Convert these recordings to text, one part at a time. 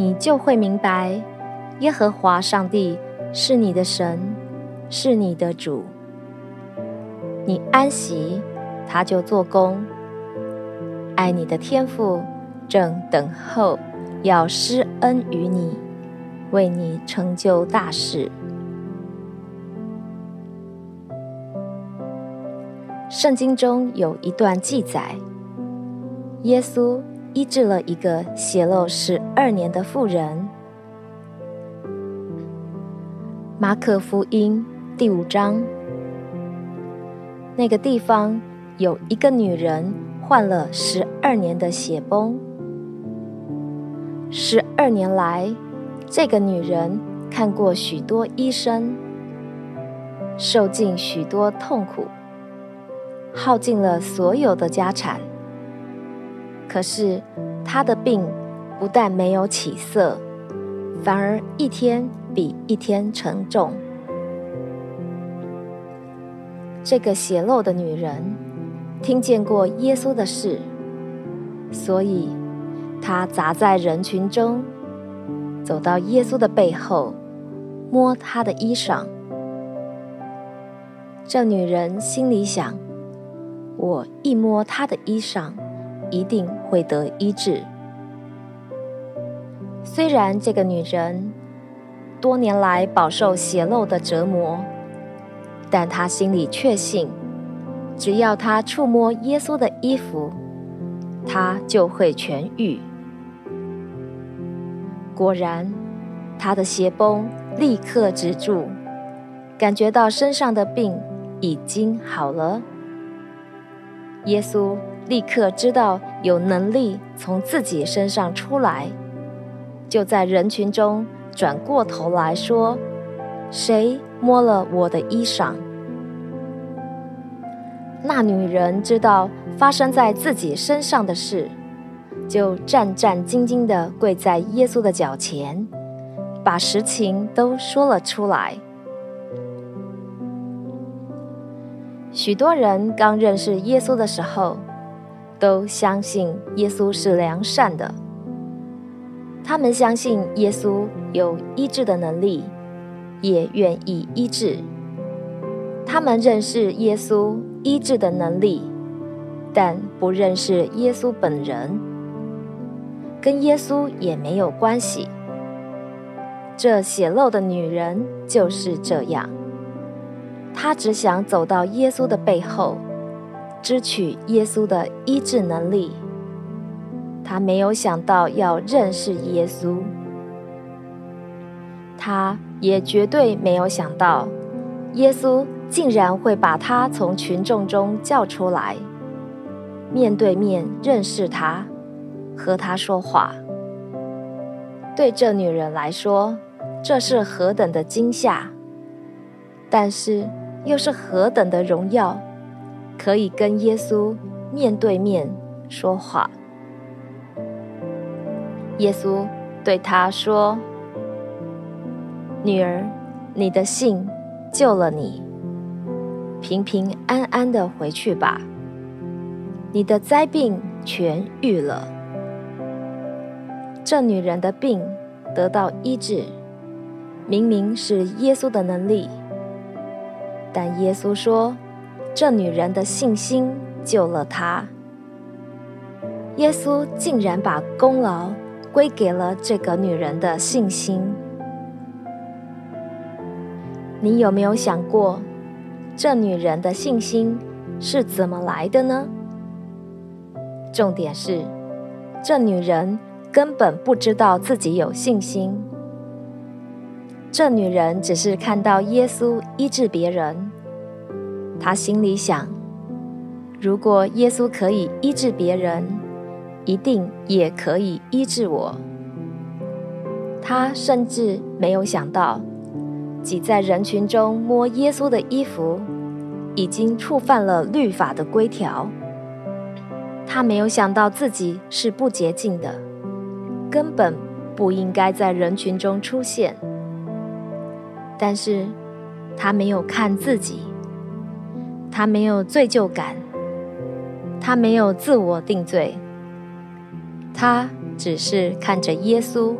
你就会明白，耶和华上帝是你的神，是你的主。你安息，他就做工。爱你的天父正等候，要施恩于你，为你成就大事。圣经中有一段记载，耶稣。医治了一个血漏十二年的妇人。马可福音第五章，那个地方有一个女人患了十二年的血崩。十二年来，这个女人看过许多医生，受尽许多痛苦，耗尽了所有的家产。可是，他的病不但没有起色，反而一天比一天沉重。这个血漏的女人听见过耶稣的事，所以她砸在人群中，走到耶稣的背后，摸他的衣裳。这女人心里想：我一摸他的衣裳。一定会得医治。虽然这个女人多年来饱受血漏的折磨，但她心里确信，只要她触摸耶稣的衣服，她就会痊愈。果然，她的邪崩立刻止住，感觉到身上的病已经好了。耶稣。立刻知道有能力从自己身上出来，就在人群中转过头来说：“谁摸了我的衣裳？”那女人知道发生在自己身上的事，就战战兢兢地跪在耶稣的脚前，把实情都说了出来。许多人刚认识耶稣的时候。都相信耶稣是良善的，他们相信耶稣有医治的能力，也愿意医治。他们认识耶稣医治的能力，但不认识耶稣本人，跟耶稣也没有关系。这血漏的女人就是这样，她只想走到耶稣的背后。支取耶稣的医治能力，他没有想到要认识耶稣，他也绝对没有想到耶稣竟然会把他从群众中叫出来，面对面认识他，和他说话。对这女人来说，这是何等的惊吓，但是又是何等的荣耀。可以跟耶稣面对面说话。耶稣对他说：“女儿，你的信救了你，平平安安的回去吧。你的灾病痊愈了。”这女人的病得到医治，明明是耶稣的能力，但耶稣说。这女人的信心救了她。耶稣竟然把功劳归给了这个女人的信心。你有没有想过，这女人的信心是怎么来的呢？重点是，这女人根本不知道自己有信心。这女人只是看到耶稣医治别人。他心里想：如果耶稣可以医治别人，一定也可以医治我。他甚至没有想到，挤在人群中摸耶稣的衣服，已经触犯了律法的规条。他没有想到自己是不洁净的，根本不应该在人群中出现。但是，他没有看自己，他没有罪疚感，他没有自我定罪，他只是看着耶稣，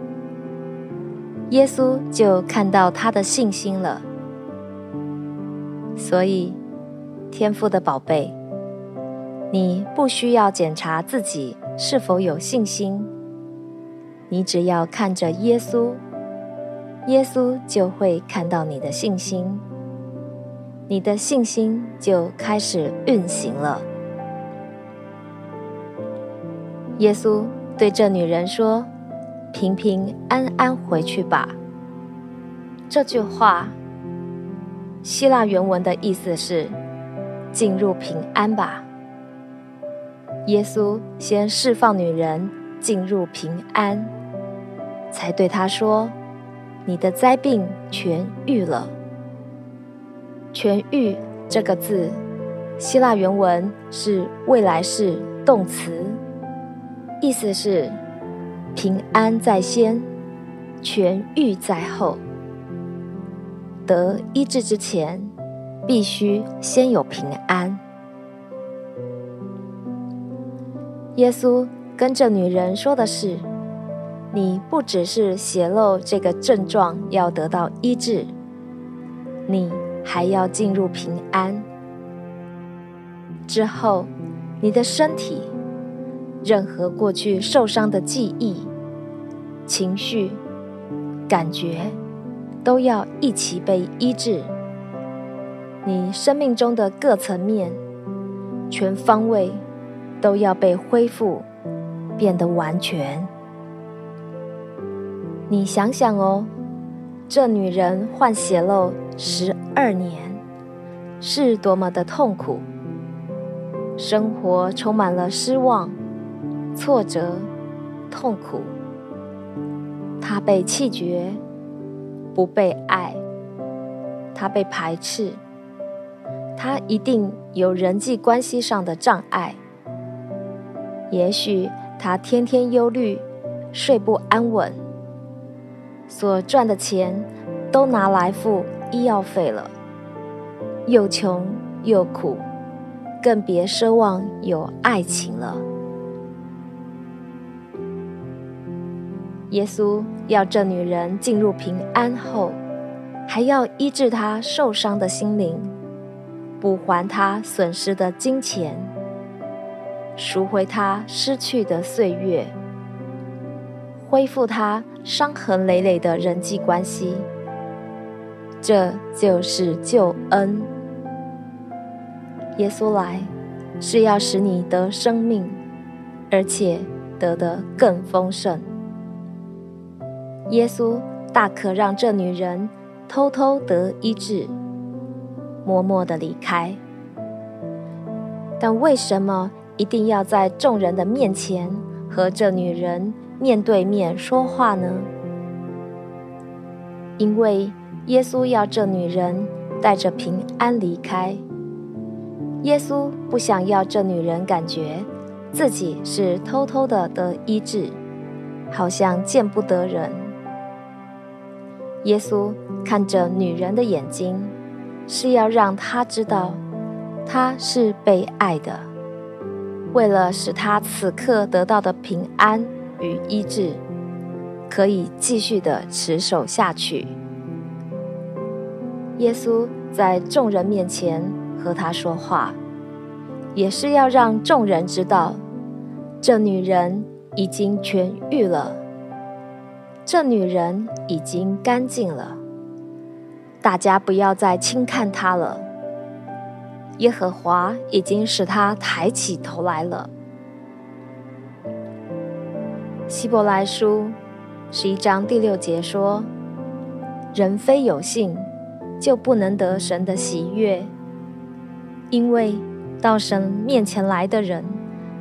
耶稣就看到他的信心了。所以，天父的宝贝。你不需要检查自己是否有信心，你只要看着耶稣，耶稣就会看到你的信心，你的信心就开始运行了。耶稣对这女人说：“平平安安回去吧。”这句话，希腊原文的意思是：“进入平安吧。”耶稣先释放女人进入平安，才对她说：“你的灾病痊愈了。”“痊愈”这个字，希腊原文是未来式动词，意思是平安在先，痊愈在后。得医治之前，必须先有平安。耶稣跟这女人说的是：“你不只是血漏这个症状要得到医治，你还要进入平安。之后，你的身体，任何过去受伤的记忆、情绪、感觉，都要一起被医治。你生命中的各层面，全方位。”都要被恢复，变得完全。你想想哦，这女人患血漏十二年，是多么的痛苦，生活充满了失望、挫折、痛苦。她被弃绝，不被爱，她被排斥，她一定有人际关系上的障碍。也许她天天忧虑，睡不安稳，所赚的钱都拿来付医药费了，又穷又苦，更别奢望有爱情了。耶稣要这女人进入平安后，还要医治她受伤的心灵，补还她损失的金钱。赎回她失去的岁月，恢复他伤痕累累的人际关系，这就是救恩。耶稣来是要使你得生命，而且得的更丰盛。耶稣大可让这女人偷偷得医治，默默的离开，但为什么？一定要在众人的面前和这女人面对面说话呢？因为耶稣要这女人带着平安离开。耶稣不想要这女人感觉自己是偷偷的得医治，好像见不得人。耶稣看着女人的眼睛，是要让她知道，她是被爱的。为了使她此刻得到的平安与医治，可以继续的持守下去，耶稣在众人面前和他说话，也是要让众人知道，这女人已经痊愈了，这女人已经干净了，大家不要再轻看她了。耶和华已经使他抬起头来了。希伯来书十一章第六节说：“人非有信，就不能得神的喜悦，因为到神面前来的人，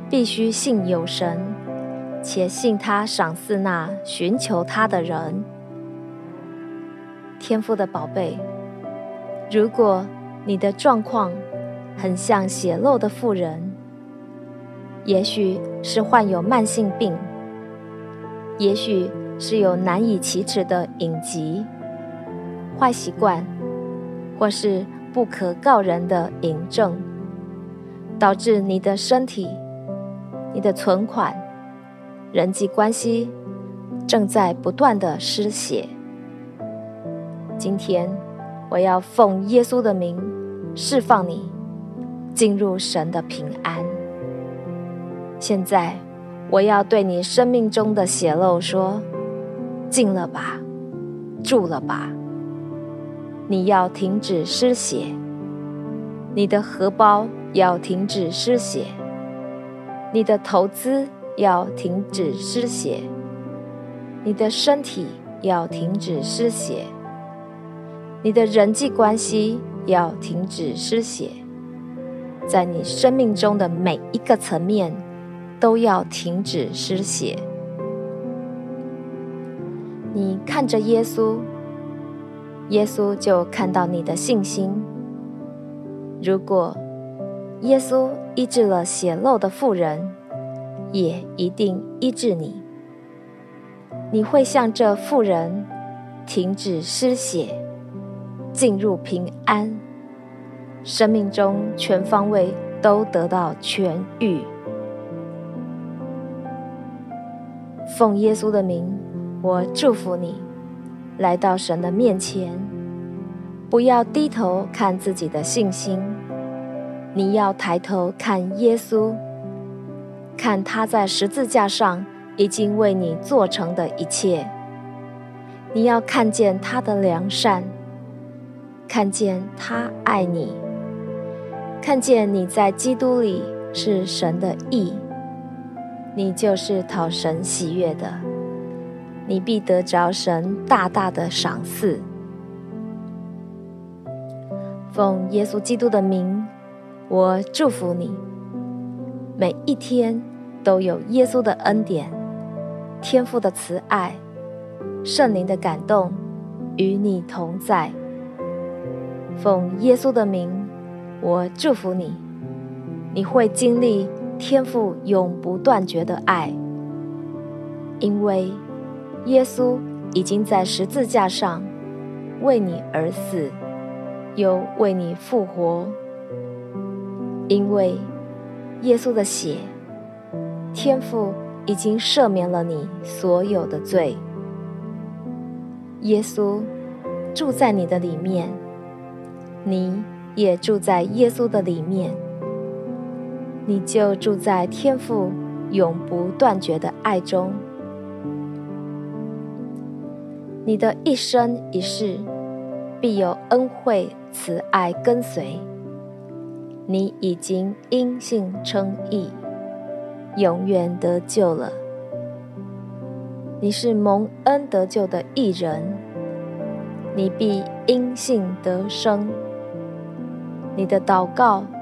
必须信有神，且信他赏赐那寻求他的人。”天父的宝贝，如果你的状况很像血漏的妇人，也许是患有慢性病，也许是有难以启齿的隐疾、坏习惯，或是不可告人的隐症，导致你的身体、你的存款、人际关系正在不断的失血。今天，我要奉耶稣的名释放你，进入神的平安。现在，我要对你生命中的血漏说：进了吧，住了吧。你要停止失血，你的荷包要停止失血，你的投资要停止失血，你的身体要停止失血。你的人际关系要停止失血，在你生命中的每一个层面都要停止失血。你看着耶稣，耶稣就看到你的信心。如果耶稣医治了血漏的妇人，也一定医治你。你会像这妇人，停止失血。进入平安，生命中全方位都得到痊愈。奉耶稣的名，我祝福你，来到神的面前，不要低头看自己的信心，你要抬头看耶稣，看他在十字架上已经为你做成的一切，你要看见他的良善。看见他爱你，看见你在基督里是神的义，你就是讨神喜悦的，你必得着神大大的赏赐。奉耶稣基督的名，我祝福你，每一天都有耶稣的恩典、天父的慈爱、圣灵的感动与你同在。奉耶稣的名，我祝福你，你会经历天赋永不断绝的爱，因为耶稣已经在十字架上为你而死，又为你复活。因为耶稣的血，天父已经赦免了你所有的罪。耶稣住在你的里面。你也住在耶稣的里面，你就住在天父永不断绝的爱中。你的一生一世必有恩惠慈爱跟随。你已经因信称义，永远得救了。你是蒙恩得救的义人，你必因信得生。你的祷告